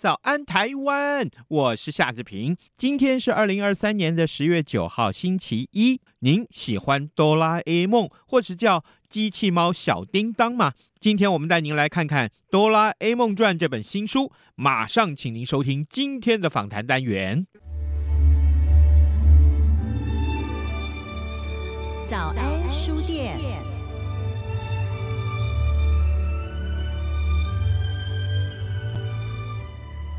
早安，台湾！我是夏志平。今天是二零二三年的十月九号，星期一。您喜欢哆啦 A 梦，或是叫机器猫小叮当吗？今天我们带您来看看《哆啦 A 梦传》这本新书。马上，请您收听今天的访谈单元。早安书店，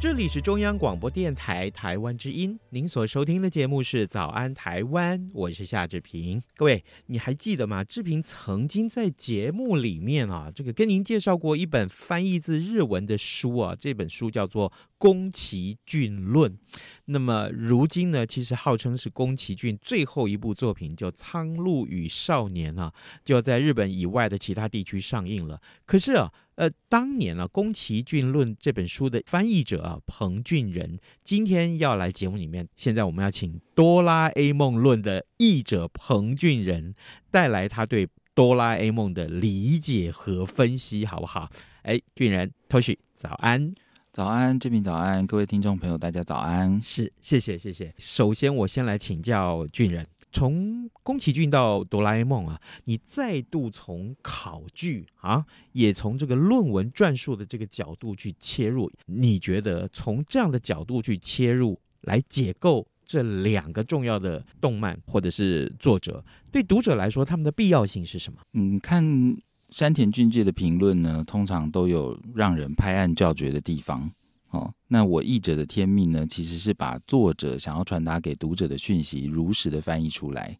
这里是中央广播电台台湾之音。您所收听的节目是《早安台湾》，我是夏志平。各位，你还记得吗？志平曾经在节目里面啊，这个跟您介绍过一本翻译自日文的书啊，这本书叫做。宫崎骏论，那么如今呢，其实号称是宫崎骏最后一部作品，叫《苍鹭与少年》啊，就要在日本以外的其他地区上映了。可是啊，呃，当年啊，《宫崎骏论》这本书的翻译者啊，彭俊仁，今天要来节目里面，现在我们要请《哆啦 A 梦论》的译者彭俊仁带来他对哆啦 A 梦的理解和分析，好不好？哎，俊仁，Toshi，早安。早安，这边早安，各位听众朋友，大家早安。是，谢谢，谢谢。首先，我先来请教俊仁，从宫崎骏到哆啦 A 梦啊，你再度从考据啊，也从这个论文撰述的这个角度去切入，你觉得从这样的角度去切入来解构这两个重要的动漫或者是作者，对读者来说，他们的必要性是什么？嗯，看。山田俊介的评论呢，通常都有让人拍案叫绝的地方。哦，那我译者的天命呢，其实是把作者想要传达给读者的讯息如实的翻译出来。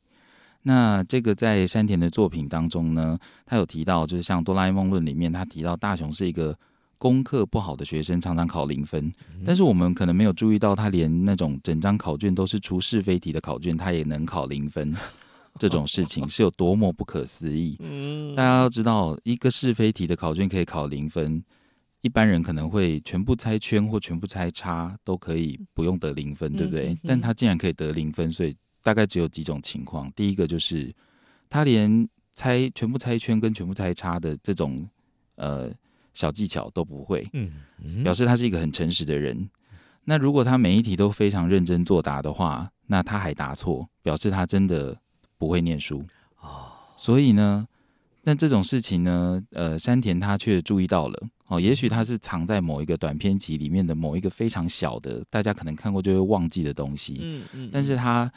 那这个在山田的作品当中呢，他有提到，就是像《哆啦 A 梦论》里面，他提到大雄是一个功课不好的学生，常常考零分。但是我们可能没有注意到，他连那种整张考卷都是出是非题的考卷，他也能考零分。这种事情是有多么不可思议！嗯，大家要知道，一个是非题的考卷可以考零分，一般人可能会全部猜圈或全部猜叉都可以不用得零分，对不对？但他竟然可以得零分，所以大概只有几种情况。第一个就是他连猜全部猜圈跟全部猜叉的这种呃小技巧都不会，嗯，表示他是一个很诚实的人。那如果他每一题都非常认真作答的话，那他还答错，表示他真的。不会念书哦，所以呢，但这种事情呢，呃，山田他却注意到了哦，也许它是藏在某一个短篇集里面的某一个非常小的，大家可能看过就会忘记的东西，嗯嗯，但是他。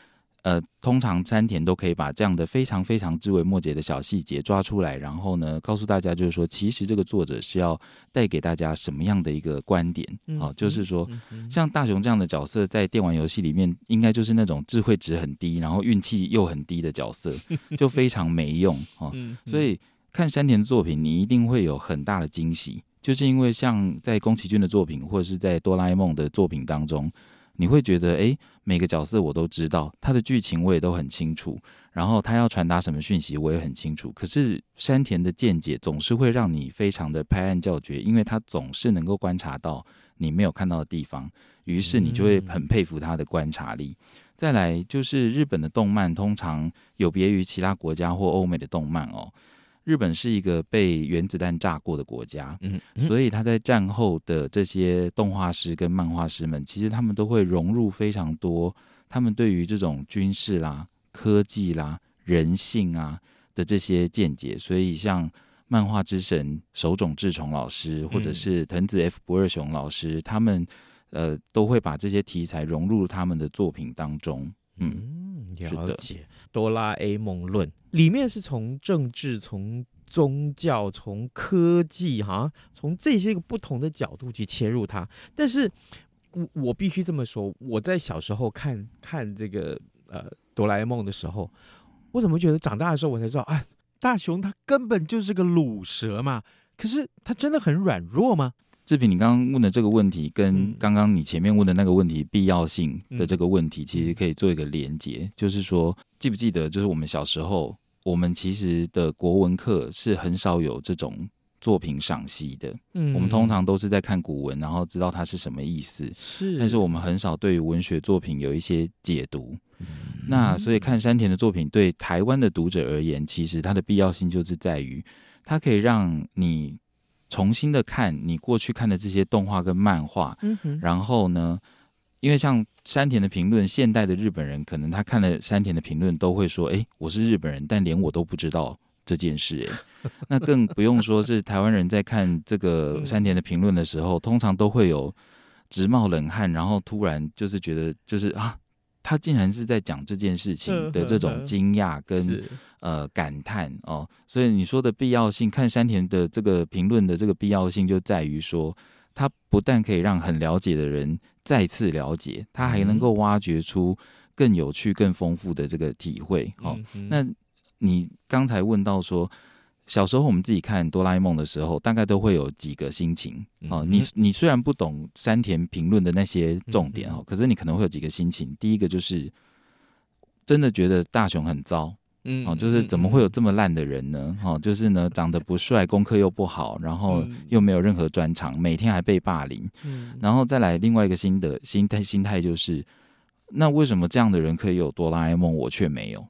呃，通常山田都可以把这样的非常非常枝微末节的小细节抓出来，然后呢，告诉大家就是说，其实这个作者是要带给大家什么样的一个观点？好、哦，就是说，像大雄这样的角色，在电玩游戏里面，应该就是那种智慧值很低，然后运气又很低的角色，就非常没用 哦。所以看山田的作品，你一定会有很大的惊喜，就是因为像在宫崎骏的作品，或者是在哆啦 A 梦的作品当中。你会觉得，诶，每个角色我都知道，他的剧情我也都很清楚，然后他要传达什么讯息我也很清楚。可是山田的见解总是会让你非常的拍案叫绝，因为他总是能够观察到你没有看到的地方，于是你就会很佩服他的观察力。再来就是日本的动漫，通常有别于其他国家或欧美的动漫哦。日本是一个被原子弹炸过的国家，嗯，所以他在战后的这些动画师跟漫画师们，其实他们都会融入非常多他们对于这种军事啦、科技啦、人性啊的这些见解。所以像漫画之神手冢治虫老师，或者是藤子 F 不二雄老师，他们呃都会把这些题材融入他们的作品当中。嗯，了解。哆啦 A 梦论里面是从政治、从宗教、从科技，哈，从这些个不同的角度去切入它。但是，我我必须这么说，我在小时候看看这个呃哆啦 A 梦的时候，我怎么觉得长大的时候我才知道啊，大雄他根本就是个鲁蛇嘛？可是他真的很软弱吗？志平，你刚刚问的这个问题，跟刚刚你前面问的那个问题必要性的这个问题，其实可以做一个连接，就是说，记不记得，就是我们小时候，我们其实的国文课是很少有这种。作品赏析的，嗯，我们通常都是在看古文，然后知道它是什么意思，是，但是我们很少对于文学作品有一些解读。嗯、那所以看山田的作品，对台湾的读者而言，其实它的必要性就是在于，它可以让你重新的看你过去看的这些动画跟漫画，嗯哼，然后呢，因为像山田的评论，现代的日本人可能他看了山田的评论都会说，哎，我是日本人，但连我都不知道。这件事，哎，那更不用说是台湾人在看这个 山田的评论的时候，通常都会有直冒冷汗，然后突然就是觉得，就是啊，他竟然是在讲这件事情的这种惊讶跟呃感叹哦。所以你说的必要性，看山田的这个评论的这个必要性，就在于说，他不但可以让很了解的人再次了解，他还能够挖掘出更有趣、更丰富的这个体会。哦，那。你刚才问到说，小时候我们自己看哆啦 A 梦的时候，大概都会有几个心情哦。你你虽然不懂山田评论的那些重点哦，可是你可能会有几个心情。第一个就是真的觉得大雄很糟，嗯，哦，就是怎么会有这么烂的人呢？哦，就是呢，长得不帅，功课又不好，然后又没有任何专长，每天还被霸凌。嗯，然后再来另外一个新的心态，心态就是，那为什么这样的人可以有哆啦 A 梦，我却没有？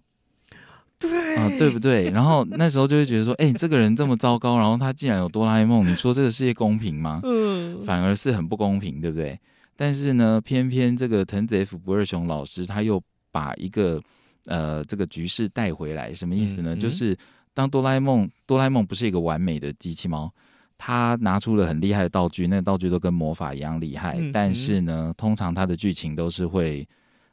对啊，对不对？然后 那时候就会觉得说，哎，这个人这么糟糕，然后他竟然有哆啦 A 梦，你说这个世界公平吗？嗯，反而是很不公平，对不对？但是呢，偏偏这个藤子 F 不二雄老师他又把一个呃这个局势带回来，什么意思呢？嗯嗯、就是当哆啦 A 梦，哆啦 A 梦不是一个完美的机器猫，他拿出了很厉害的道具，那个道具都跟魔法一样厉害，但是呢，通常他的剧情都是会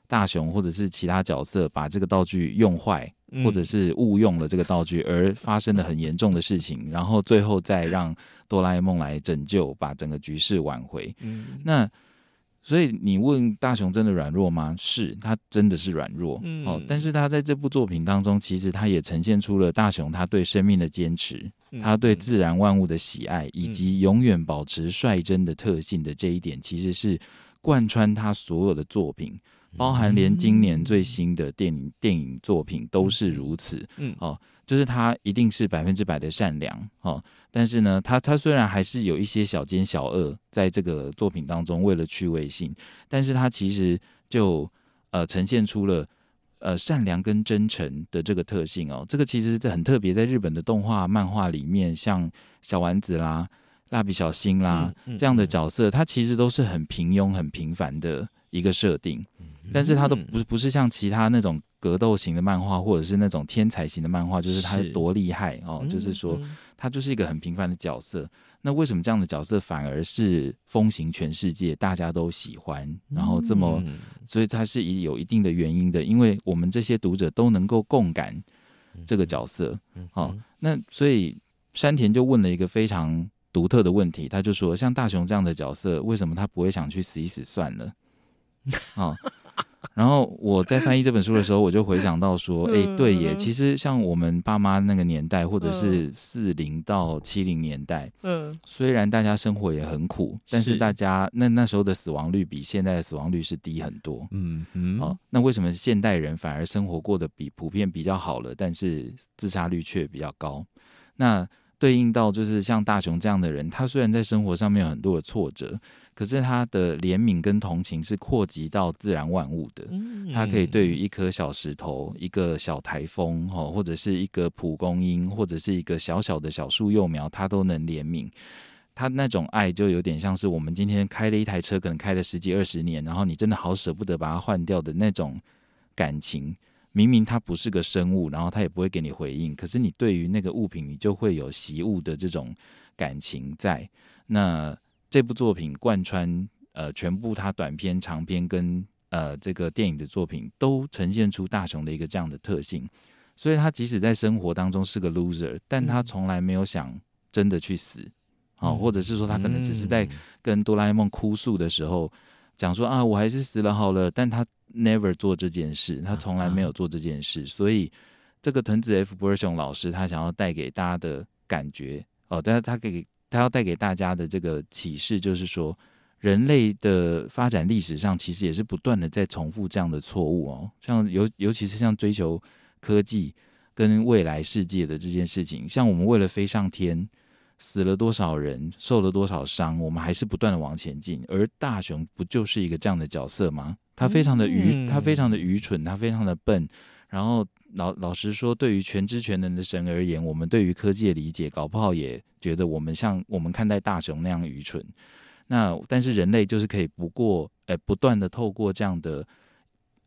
大雄或者是其他角色把这个道具用坏。或者是误用了这个道具而发生了很严重的事情，然后最后再让哆啦 A 梦来拯救，把整个局势挽回。嗯，那所以你问大雄真的软弱吗？是，他真的是软弱。嗯，哦，但是他在这部作品当中，其实他也呈现出了大雄他对生命的坚持，他对自然万物的喜爱，以及永远保持率真的特性的这一点，其实是贯穿他所有的作品。包含连今年最新的电影电影作品都是如此，嗯，哦，就是他一定是百分之百的善良，哦，但是呢，他他虽然还是有一些小奸小恶在这个作品当中，为了趣味性，但是他其实就呃呈现出了呃善良跟真诚的这个特性哦，这个其实是很特别，在日本的动画漫画里面，像小丸子啦、蜡笔小新啦这样的角色，他其实都是很平庸、很平凡的一个设定。但是他都不是不是像其他那种格斗型的漫画，或者是那种天才型的漫画，就是他多厉害哦，嗯、就是说他就是一个很平凡的角色。那为什么这样的角色反而是风行全世界，大家都喜欢，然后这么，所以他是有一定的原因的，因为我们这些读者都能够共感这个角色。好，那所以山田就问了一个非常独特的问题，他就说，像大雄这样的角色，为什么他不会想去死一死算了？啊？然后我在翻译这本书的时候，我就回想到说，哎、欸，对耶，其实像我们爸妈那个年代，或者是四零到七零年代，嗯，虽然大家生活也很苦，但是大家那那时候的死亡率比现在的死亡率是低很多，嗯嗯，好，那为什么现代人反而生活过得比普遍比较好了，但是自杀率却比较高？那对应到就是像大雄这样的人，他虽然在生活上面有很多的挫折。可是他的怜悯跟同情是扩及到自然万物的，他可以对于一颗小石头、一个小台风，或者是一个蒲公英，或者是一个小小的小树幼苗，他都能怜悯。他那种爱就有点像是我们今天开了一台车，可能开了十几二十年，然后你真的好舍不得把它换掉的那种感情。明明它不是个生物，然后它也不会给你回应，可是你对于那个物品，你就会有习物的这种感情在那。这部作品贯穿呃全部他短篇、长篇跟呃这个电影的作品，都呈现出大雄的一个这样的特性。所以他即使在生活当中是个 loser，但他从来没有想真的去死，啊、嗯，或者是说他可能只是在跟哆啦 A 梦哭诉的时候讲说啊，我还是死了好了。但他 never 做这件事，他从来没有做这件事。所以这个藤子 F 不二雄老师他想要带给大家的感觉哦，但是他给他要带给大家的这个启示就是说，人类的发展历史上其实也是不断的在重复这样的错误哦，像尤尤其是像追求科技跟未来世界的这件事情，像我们为了飞上天。死了多少人，受了多少伤，我们还是不断的往前进。而大雄不就是一个这样的角色吗？他非常的愚，嗯、他非常的愚蠢，他非常的笨。然后老老实说，对于全知全能的神而言，我们对于科技的理解，搞不好也觉得我们像我们看待大雄那样愚蠢。那但是人类就是可以不过，呃，不断的透过这样的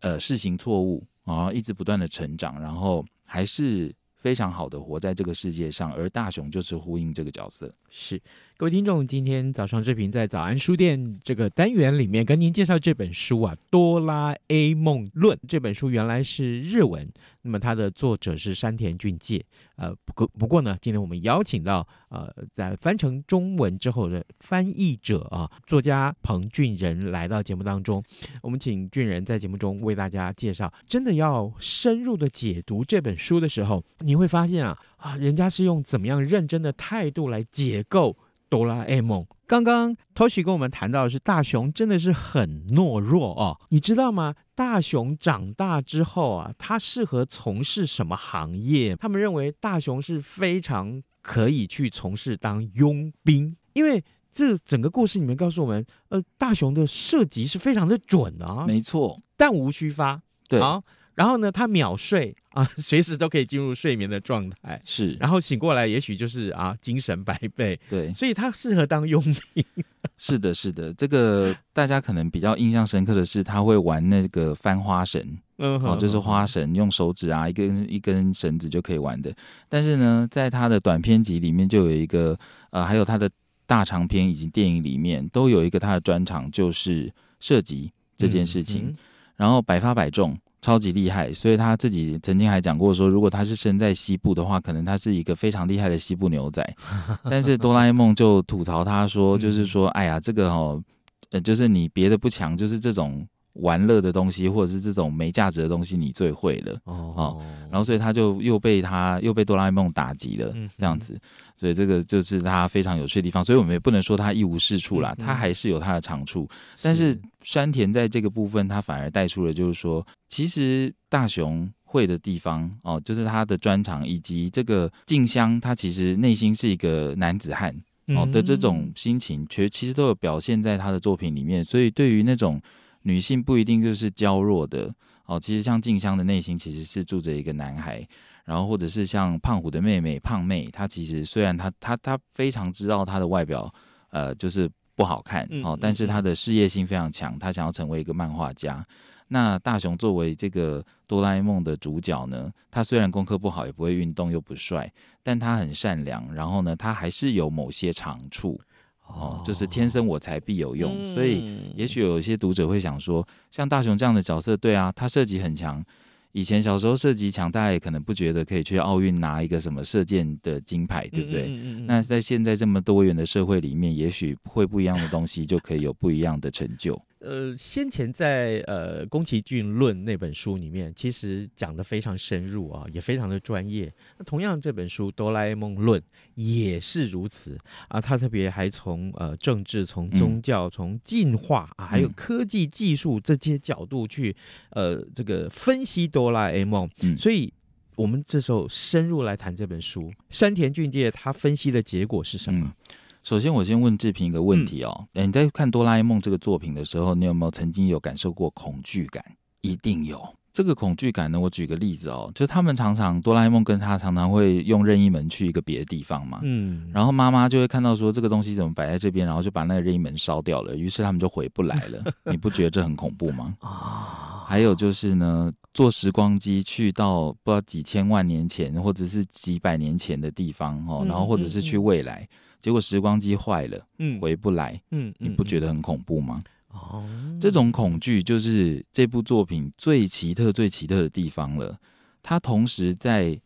呃事情错误，然后一直不断的成长，然后还是。非常好的活在这个世界上，而大雄就是呼应这个角色。是，各位听众，今天早上志平在早安书店这个单元里面跟您介绍这本书啊，《哆啦 A 梦论》这本书原来是日文，那么它的作者是山田俊介。呃，不过不过呢，今天我们邀请到呃，在翻成中文之后的翻译者啊，作家彭俊仁来到节目当中。我们请俊仁在节目中为大家介绍。真的要深入的解读这本书的时候，你会发现啊啊，人家是用怎么样认真的态度来解构哆啦 A 梦。刚刚 Toshi 跟我们谈到的是大雄真的是很懦弱哦，你知道吗？大雄长大之后啊，他适合从事什么行业？他们认为大雄是非常可以去从事当佣兵，因为这整个故事里面告诉我们，呃，大雄的射击是非常的准啊，没错，弹无虚发，对啊。然后呢，他秒睡啊，随时都可以进入睡眠的状态。是，然后醒过来，也许就是啊，精神百倍。对，所以他适合当佣兵。是的，是的，这个大家可能比较印象深刻的是，他会玩那个翻花绳。嗯，哦，就是花绳，用手指啊，一根一根绳子就可以玩的。但是呢，在他的短片集里面，就有一个呃，还有他的大长篇以及电影里面，都有一个他的专长，就是射击这件事情。嗯嗯，然后百发百中。超级厉害，所以他自己曾经还讲过说，如果他是生在西部的话，可能他是一个非常厉害的西部牛仔。但是哆啦 A 梦就吐槽他说，就是说，哎呀，这个哦，呃，就是你别的不强，就是这种。玩乐的东西，或者是这种没价值的东西，你最会了哦，哦。然后，所以他就又被他又被哆啦 A 梦打击了，这样子。所以这个就是他非常有趣的地方。所以我们也不能说他一无是处啦，他还是有他的长处。但是山田在这个部分，他反而带出了就是说，其实大雄会的地方哦，就是他的专长，以及这个静香，他其实内心是一个男子汉哦的这种心情，其实其实都有表现在他的作品里面。所以对于那种。女性不一定就是娇弱的哦，其实像静香的内心其实是住着一个男孩，然后或者是像胖虎的妹妹胖妹，她其实虽然她她她非常知道她的外表呃就是不好看哦，但是她的事业心非常强，她想要成为一个漫画家。那大雄作为这个哆啦 A 梦的主角呢，他虽然功课不好，也不会运动，又不帅，但他很善良，然后呢，他还是有某些长处。哦，就是天生我材必有用，嗯、所以也许有一些读者会想说，像大雄这样的角色，对啊，他射击很强，以前小时候射击强，大家也可能不觉得可以去奥运拿一个什么射箭的金牌，对不对？嗯嗯嗯、那在现在这么多元的社会里面，也许会不一样的东西就可以有不一样的成就。呃，先前在呃宫崎骏论那本书里面，其实讲的非常深入啊，也非常的专业。那同样这本书《哆啦 A 梦论》也是如此啊，他特别还从呃政治、从宗教、从进化啊，还有科技技术这些角度去呃这个分析哆啦 A 梦。嗯，所以我们这时候深入来谈这本书，山田俊介他分析的结果是什么？嗯首先，我先问志平一个问题哦。嗯、你在看《哆啦 A 梦》这个作品的时候，你有没有曾经有感受过恐惧感？一定有。这个恐惧感呢，我举个例子哦，就他们常常哆啦 A 梦跟他常常会用任意门去一个别的地方嘛。嗯。然后妈妈就会看到说这个东西怎么摆在这边，然后就把那个任意门烧掉了，于是他们就回不来了。你不觉得这很恐怖吗？啊。还有就是呢，坐时光机去到不知道几千万年前或者是几百年前的地方哦，然后或者是去未来。嗯嗯嗯结果时光机坏了，嗯，回不来，嗯，你不觉得很恐怖吗？这种恐惧就是这部作品最奇特、最奇特的地方了。它同时在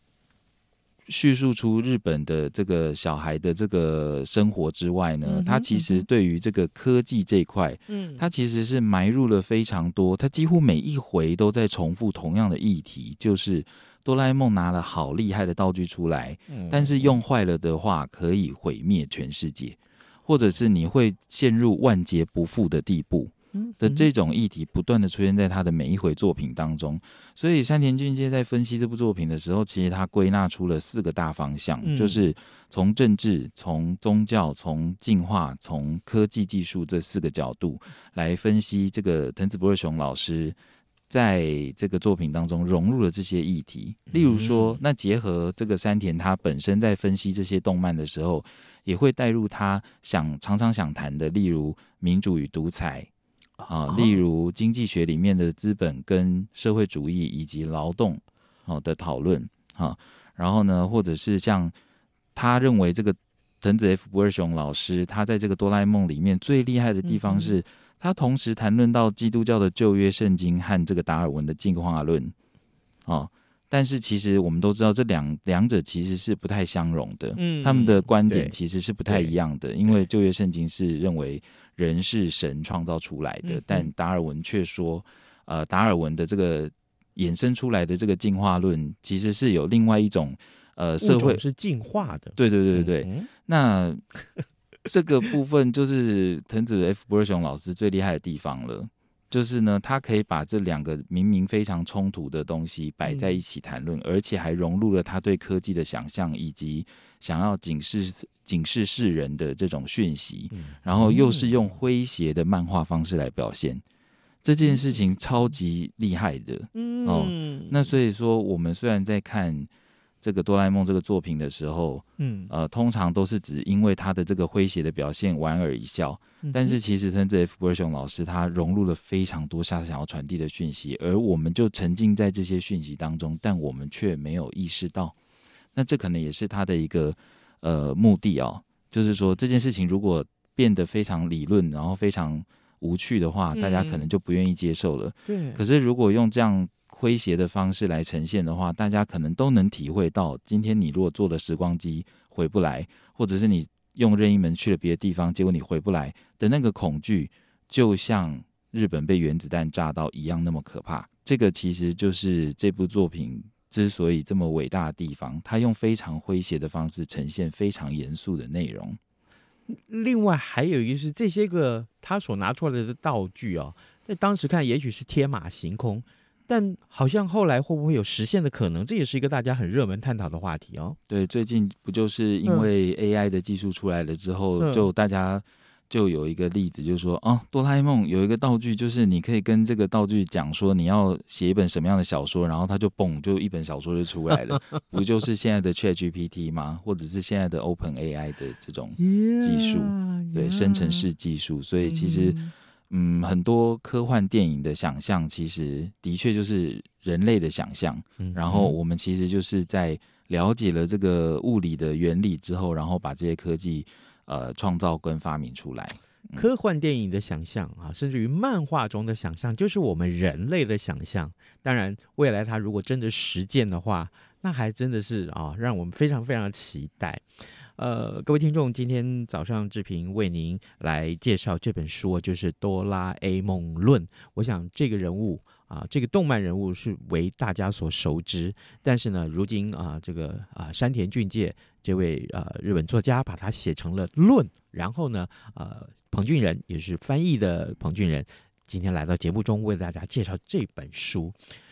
叙述出日本的这个小孩的这个生活之外呢，嗯、他其实对于这个科技这一块，嗯，他其实是埋入了非常多，他几乎每一回都在重复同样的议题，就是哆啦 A 梦拿了好厉害的道具出来，嗯、但是用坏了的话可以毁灭全世界，或者是你会陷入万劫不复的地步。的这种议题不断的出现在他的每一回作品当中，所以山田俊介在分析这部作品的时候，其实他归纳出了四个大方向，嗯、就是从政治、从宗教、从进化、从科技技术这四个角度来分析这个藤子不二雄老师在这个作品当中融入了这些议题。例如说，那结合这个山田他本身在分析这些动漫的时候，也会带入他想常常想谈的，例如民主与独裁。啊，例如经济学里面的资本跟社会主义以及劳动好的讨论啊，然后呢，或者是像他认为这个藤子 F 不二雄老师，他在这个哆啦 A 梦里面最厉害的地方是，他同时谈论到基督教的旧约圣经和这个达尔文的进化论啊。但是其实我们都知道，这两两者其实是不太相容的。嗯，他们的观点其实是不太一样的。因为旧约圣经是认为人是神创造出来的，但达尔文却说，呃，达尔文的这个衍生出来的这个进化论，其实是有另外一种呃社会是进化的。对对对对对。嗯、那这个部分就是藤子 F 不二雄老师最厉害的地方了。就是呢，他可以把这两个明明非常冲突的东西摆在一起谈论，嗯、而且还融入了他对科技的想象，以及想要警示警示世人的这种讯息，嗯、然后又是用诙谐的漫画方式来表现、嗯、这件事情，超级厉害的。嗯，哦，那所以说，我们虽然在看。这个哆啦 A 梦这个作品的时候，嗯，呃，通常都是指因为他的这个诙谐的表现莞尔一笑，嗯、但是其实藤子 F 不二雄老师他融入了非常多他想要传递的讯息，而我们就沉浸在这些讯息当中，但我们却没有意识到，那这可能也是他的一个呃目的哦，就是说这件事情如果变得非常理论，然后非常无趣的话，大家可能就不愿意接受了。嗯、对，可是如果用这样。诙谐的方式来呈现的话，大家可能都能体会到，今天你如果坐了时光机回不来，或者是你用任意门去了别的地方，结果你回不来的那个恐惧，就像日本被原子弹炸到一样那么可怕。这个其实就是这部作品之所以这么伟大的地方，它用非常诙谐的方式呈现非常严肃的内容。另外还有一个是这些个他所拿出来的道具哦，在当时看也许是天马行空。但好像后来会不会有实现的可能？这也是一个大家很热门探讨的话题哦。对，最近不就是因为 AI 的技术出来了之后，嗯、就大家就有一个例子，就是说，哦，哆啦 A 梦有一个道具，就是你可以跟这个道具讲说你要写一本什么样的小说，然后它就嘣，就一本小说就出来了，不就是现在的 ChatGPT 吗？或者是现在的 OpenAI 的这种技术，yeah, yeah. 对，生成式技术，所以其实。嗯嗯，很多科幻电影的想象，其实的确就是人类的想象。嗯，然后我们其实就是在了解了这个物理的原理之后，然后把这些科技呃创造跟发明出来。嗯，科幻电影的想象啊，甚至于漫画中的想象，就是我们人类的想象。当然，未来它如果真的实践的话，那还真的是啊，让我们非常非常期待。呃，各位听众，今天早上志平为您来介绍这本书，就是《哆啦 A 梦论》。我想这个人物啊，这个动漫人物是为大家所熟知，但是呢，如今啊，这个啊山田俊介这位呃日本作家把它写成了论，然后呢，呃，彭俊仁也是翻译的彭俊仁，今天来到节目中为大家介绍这本书。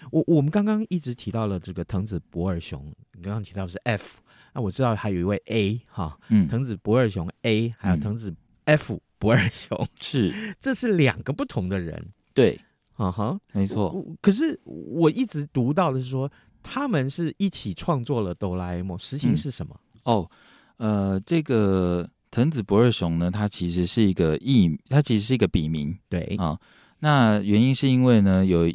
我我们刚刚一直提到了这个藤子不二雄，刚刚提到是 F。那我知道还有一位 A 哈，嗯，藤子不二雄 A，还有藤子 F 不二雄，是，这是两个不同的人，对，啊哈，没错。可是我一直读到的是说，他们是一起创作了哆啦 A 梦，实情是什么？嗯、哦，呃，这个藤子不二雄呢，他其实是一个艺，他其实是一个笔名，对啊。那原因是因为呢，有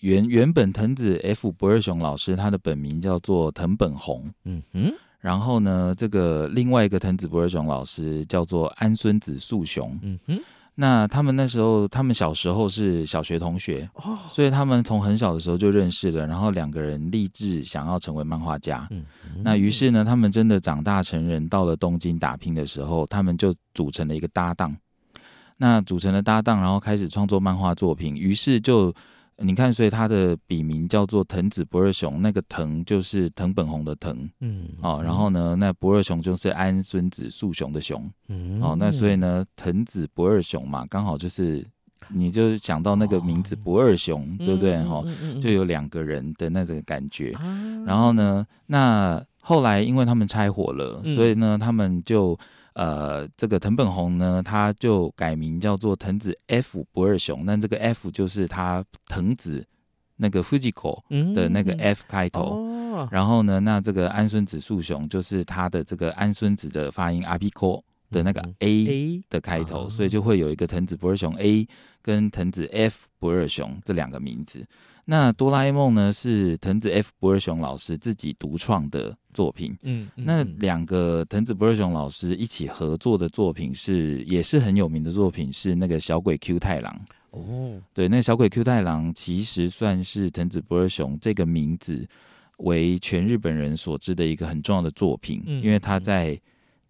原原本藤子 F 不二雄老师他的本名叫做藤本弘，嗯哼。然后呢，这个另外一个藤子不二雄老师叫做安孙子素雄。嗯哼，那他们那时候，他们小时候是小学同学哦，所以他们从很小的时候就认识了，然后两个人立志想要成为漫画家。嗯，那于是呢，他们真的长大成人，到了东京打拼的时候，他们就组成了一个搭档。那组成了搭档，然后开始创作漫画作品。于是就你看，所以他的笔名叫做藤子不二雄，那个藤就是藤本弘的藤，嗯，哦，然后呢，那不二雄就是安孙子素雄的雄，嗯，哦，那所以呢，藤子不二雄嘛，刚好就是你就想到那个名字不二雄，哦、对不对？哈、嗯嗯嗯，就有两个人的那种感觉。啊、然后呢，那后来因为他们拆伙了，嗯、所以呢，他们就。呃，这个藤本弘呢，他就改名叫做藤子 F 不二雄。那这个 F 就是他藤子那个 Fujiko 的那个 F 开头。嗯哦、然后呢，那这个安孙子树雄就是他的这个安孙子的发音 Abiko 的那个 A 的开头，嗯、所以就会有一个藤子不二雄 A 跟藤子 F 不二雄这两个名字。那哆啦 A 梦呢，是藤子 F 不二雄老师自己独创的作品。嗯，嗯那两个藤子不二雄老师一起合作的作品是，也是很有名的作品，是那个小鬼 Q 太郎。哦，对，那小鬼 Q 太郎其实算是藤子不二雄这个名字为全日本人所知的一个很重要的作品，嗯、因为他在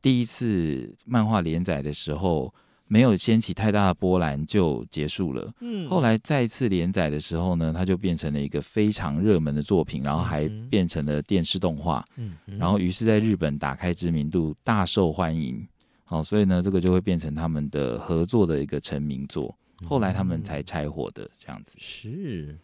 第一次漫画连载的时候。没有掀起太大的波澜就结束了。嗯，后来再次连载的时候呢，它就变成了一个非常热门的作品，然后还变成了电视动画。嗯，然后于是在日本打开知名度，大受欢迎。好，所以呢，这个就会变成他们的合作的一个成名作。后来他们才拆伙的这样子。是，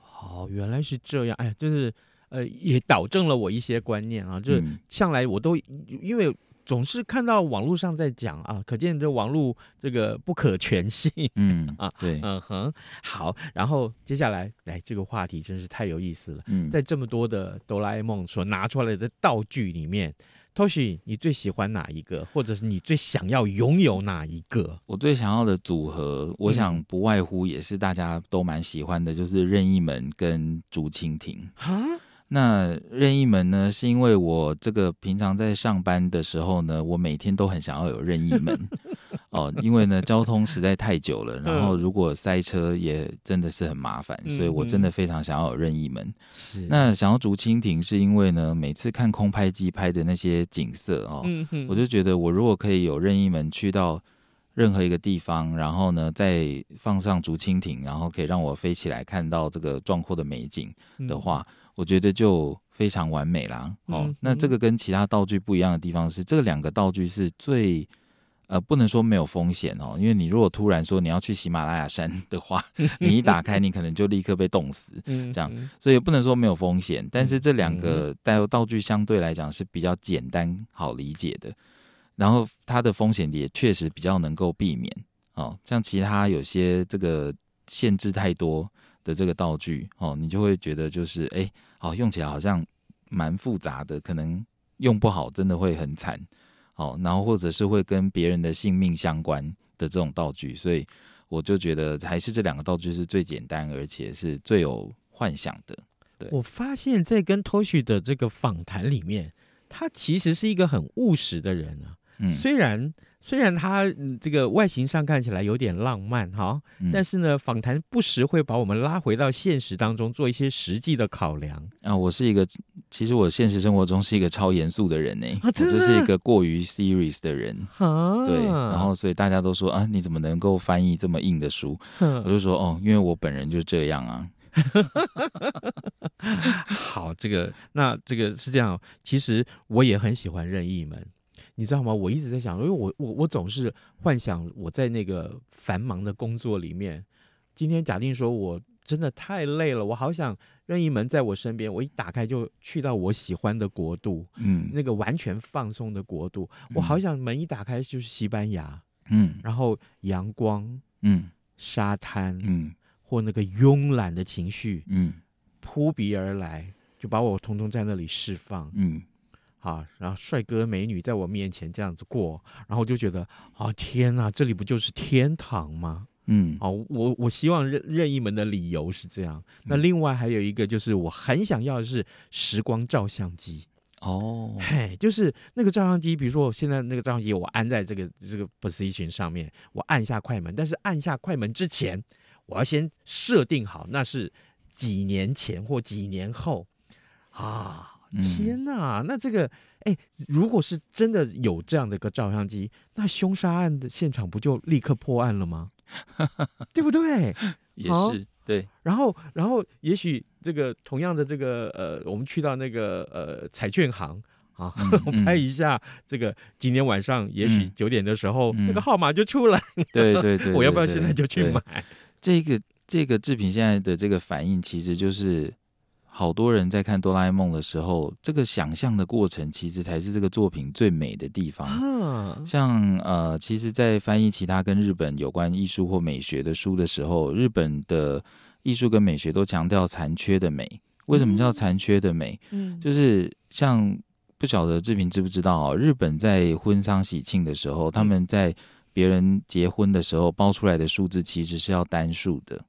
好，原来是这样。哎呀，就是呃，也导正了我一些观念啊。就是向来我都因为。总是看到网络上在讲啊，可见这网络这个不可全信。嗯 啊，对，嗯哼，好。然后接下来，来这个话题真是太有意思了。嗯，在这么多的哆啦 A 梦所拿出来的道具里面，Toshi，你最喜欢哪一个，或者是你最想要拥有哪一个？我最想要的组合，我想不外乎也是大家都蛮喜欢的，就是任意门跟竹蜻蜓。哈。那任意门呢？是因为我这个平常在上班的时候呢，我每天都很想要有任意门哦，因为呢交通实在太久了，然后如果塞车也真的是很麻烦，所以我真的非常想要有任意门。是。那想要竹蜻蜓，是因为呢每次看空拍机拍的那些景色哦，我就觉得我如果可以有任意门去到任何一个地方，然后呢再放上竹蜻蜓，然后可以让我飞起来看到这个壮阔的美景的话。我觉得就非常完美啦。哦，嗯、那这个跟其他道具不一样的地方是，这两个道具是最呃，不能说没有风险哦，因为你如果突然说你要去喜马拉雅山的话，你一打开，你可能就立刻被冻死，这样，所以不能说没有风险。但是这两个带有道具相对来讲是比较简单好理解的，然后它的风险也确实比较能够避免。哦，像其他有些这个限制太多的这个道具哦，你就会觉得就是哎，好用起来好像蛮复杂的，可能用不好真的会很惨哦。然后或者是会跟别人的性命相关的这种道具，所以我就觉得还是这两个道具是最简单，而且是最有幻想的。我发现，在跟 Toshi 的这个访谈里面，他其实是一个很务实的人啊。嗯，虽然。虽然他这个外形上看起来有点浪漫哈，嗯、但是呢，访谈不时会把我们拉回到现实当中，做一些实际的考量啊。我是一个，其实我现实生活中是一个超严肃的人呢，啊、我就是一个过于 serious 的人。啊、对，然后所以大家都说啊，你怎么能够翻译这么硬的书？啊、我就说哦，因为我本人就这样啊。好，这个那这个是这样，其实我也很喜欢任意门。你知道吗？我一直在想，因为我我我总是幻想我在那个繁忙的工作里面，今天假定说我真的太累了，我好想任意门在我身边，我一打开就去到我喜欢的国度，嗯，那个完全放松的国度，我好想门一打开就是西班牙，嗯，然后阳光，嗯，沙滩，嗯，或那个慵懒的情绪，嗯，扑鼻而来，就把我通通在那里释放，嗯。啊，然后帅哥美女在我面前这样子过，然后我就觉得，啊天哪，这里不就是天堂吗？嗯，啊，我我希望任任意门的理由是这样。那另外还有一个就是，我很想要的是时光照相机哦，嘿，就是那个照相机，比如说我现在那个照相机，我安在这个这个 position 上面，我按下快门，但是按下快门之前，我要先设定好那是几年前或几年后啊！天哪，那这个哎，如果是真的有这样的一个照相机，那凶杀案的现场不就立刻破案了吗？对不对？也是。对，然后，然后，也许这个同样的这个呃，我们去到那个呃彩券行啊，拍一下这个今天晚上，也许九点的时候、嗯、那个号码就出来。对对对，对，我要不要现在就去买？这个这个制品现在的这个反应，其实就是。好多人在看哆啦 A 梦的时候，这个想象的过程其实才是这个作品最美的地方。啊、像呃，其实，在翻译其他跟日本有关艺术或美学的书的时候，日本的艺术跟美学都强调残缺的美。为什么叫残缺的美？嗯，就是像不晓得志平知不知道哦，日本在婚丧喜庆的时候，他们在别人结婚的时候包出来的数字其实是要单数的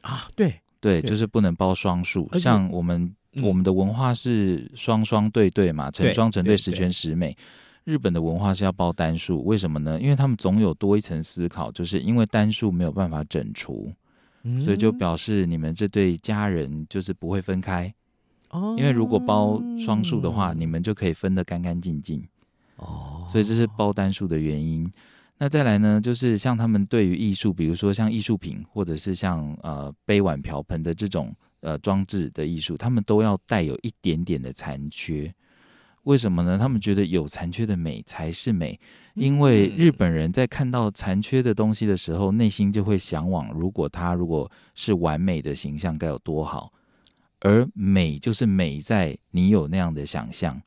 啊，对。对，就是不能包双数。像我们、嗯、我们的文化是双双对对嘛，成双成对，十全十美。日本的文化是要包单数，为什么呢？因为他们总有多一层思考，就是因为单数没有办法整除，嗯、所以就表示你们这对家人就是不会分开。哦，因为如果包双数的话，你们就可以分得干干净净。哦，所以这是包单数的原因。那再来呢，就是像他们对于艺术，比如说像艺术品，或者是像呃杯碗瓢盆的这种呃装置的艺术，他们都要带有一点点的残缺。为什么呢？他们觉得有残缺的美才是美，因为日本人在看到残缺的东西的时候，内心就会向往，如果它如果是完美的形象该有多好。而美就是美在你有那样的想象。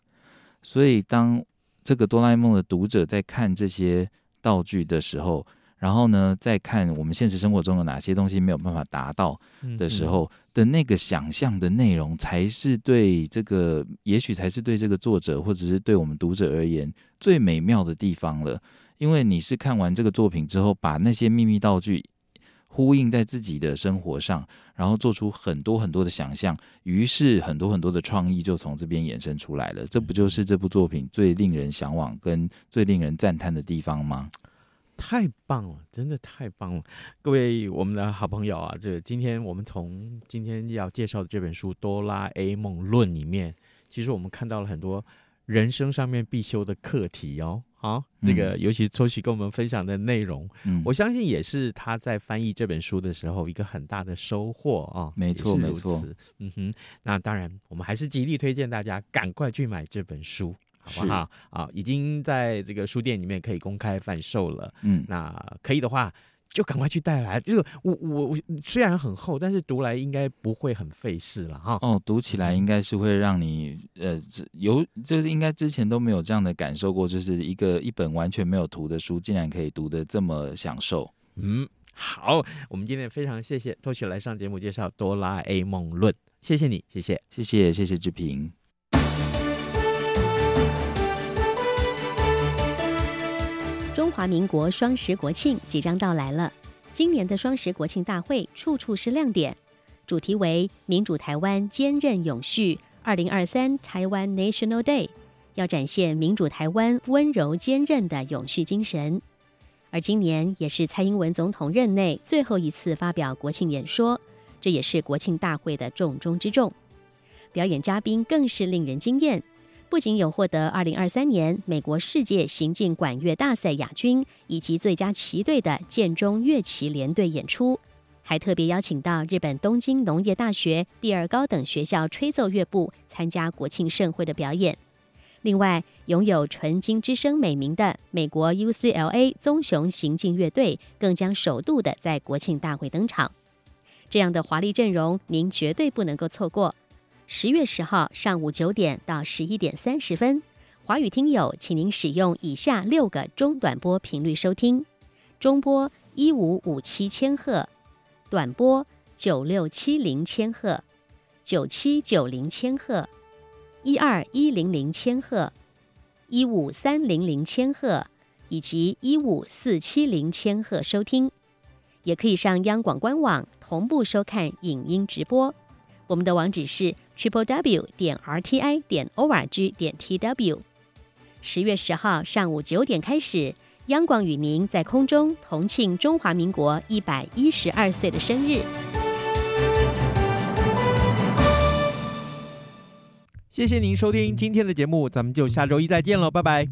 所以当这个哆啦 A 梦的读者在看这些。道具的时候，然后呢，再看我们现实生活中有哪些东西没有办法达到的时候的那个想象的内容，才是对这个，也许才是对这个作者或者是对我们读者而言最美妙的地方了。因为你是看完这个作品之后，把那些秘密道具呼应在自己的生活上，然后做出很多很多的想象，于是很多很多的创意就从这边衍生出来了。这不就是这部作品最令人向往跟最令人赞叹的地方吗？太棒了，真的太棒了！各位我们的好朋友啊，这个今天我们从今天要介绍的这本书《哆啦 A 梦论》里面，其实我们看到了很多人生上面必修的课题哦。好，这个尤其周琦跟我们分享的内容，嗯，我相信也是他在翻译这本书的时候一个很大的收获啊。没错，没错。嗯哼，那当然，我们还是极力推荐大家赶快去买这本书，好不好？啊，已经在这个书店里面可以公开贩售了。嗯，那可以的话。就赶快去带来，就是我我我虽然很厚，但是读来应该不会很费事了哈。哦，读起来应该是会让你呃有就是应该之前都没有这样的感受过，就是一个一本完全没有图的书，竟然可以读的这么享受。嗯，好，我们今天非常谢谢 Toshi 来上节目介绍《哆啦 A 梦论》，谢谢你，谢谢，谢谢，谢谢志平。中华民国双十国庆即将到来了，今年的双十国庆大会处处是亮点，主题为“民主台湾坚韧永续 ”，2023 台湾 National Day，要展现民主台湾温柔坚韧的永续精神。而今年也是蔡英文总统任内最后一次发表国庆演说，这也是国庆大会的重中之重。表演嘉宾更是令人惊艳。不仅有获得二零二三年美国世界行进管乐大赛亚军以及最佳旗队的建中乐旗联队演出，还特别邀请到日本东京农业大学第二高等学校吹奏乐部参加国庆盛会的表演。另外，拥有“纯金之声”美名的美国 UCLA 棕熊行进乐队更将首度的在国庆大会登场。这样的华丽阵容，您绝对不能够错过。十月十号上午九点到十一点三十分，华语听友，请您使用以下六个中短波频率收听：中波一五五七千赫，短波九六七零千赫，九七九零千赫，一二一零零千赫，一五三零零千赫，以及一五四七零千赫收听。也可以上央广官网同步收看影音直播。我们的网址是。Triple w 点 r t i 点 o r g 点 t w。十月十号上午九点开始，央广与您在空中同庆中华民国一百一十二岁的生日。谢谢您收听今天的节目，咱们就下周一再见喽，拜拜。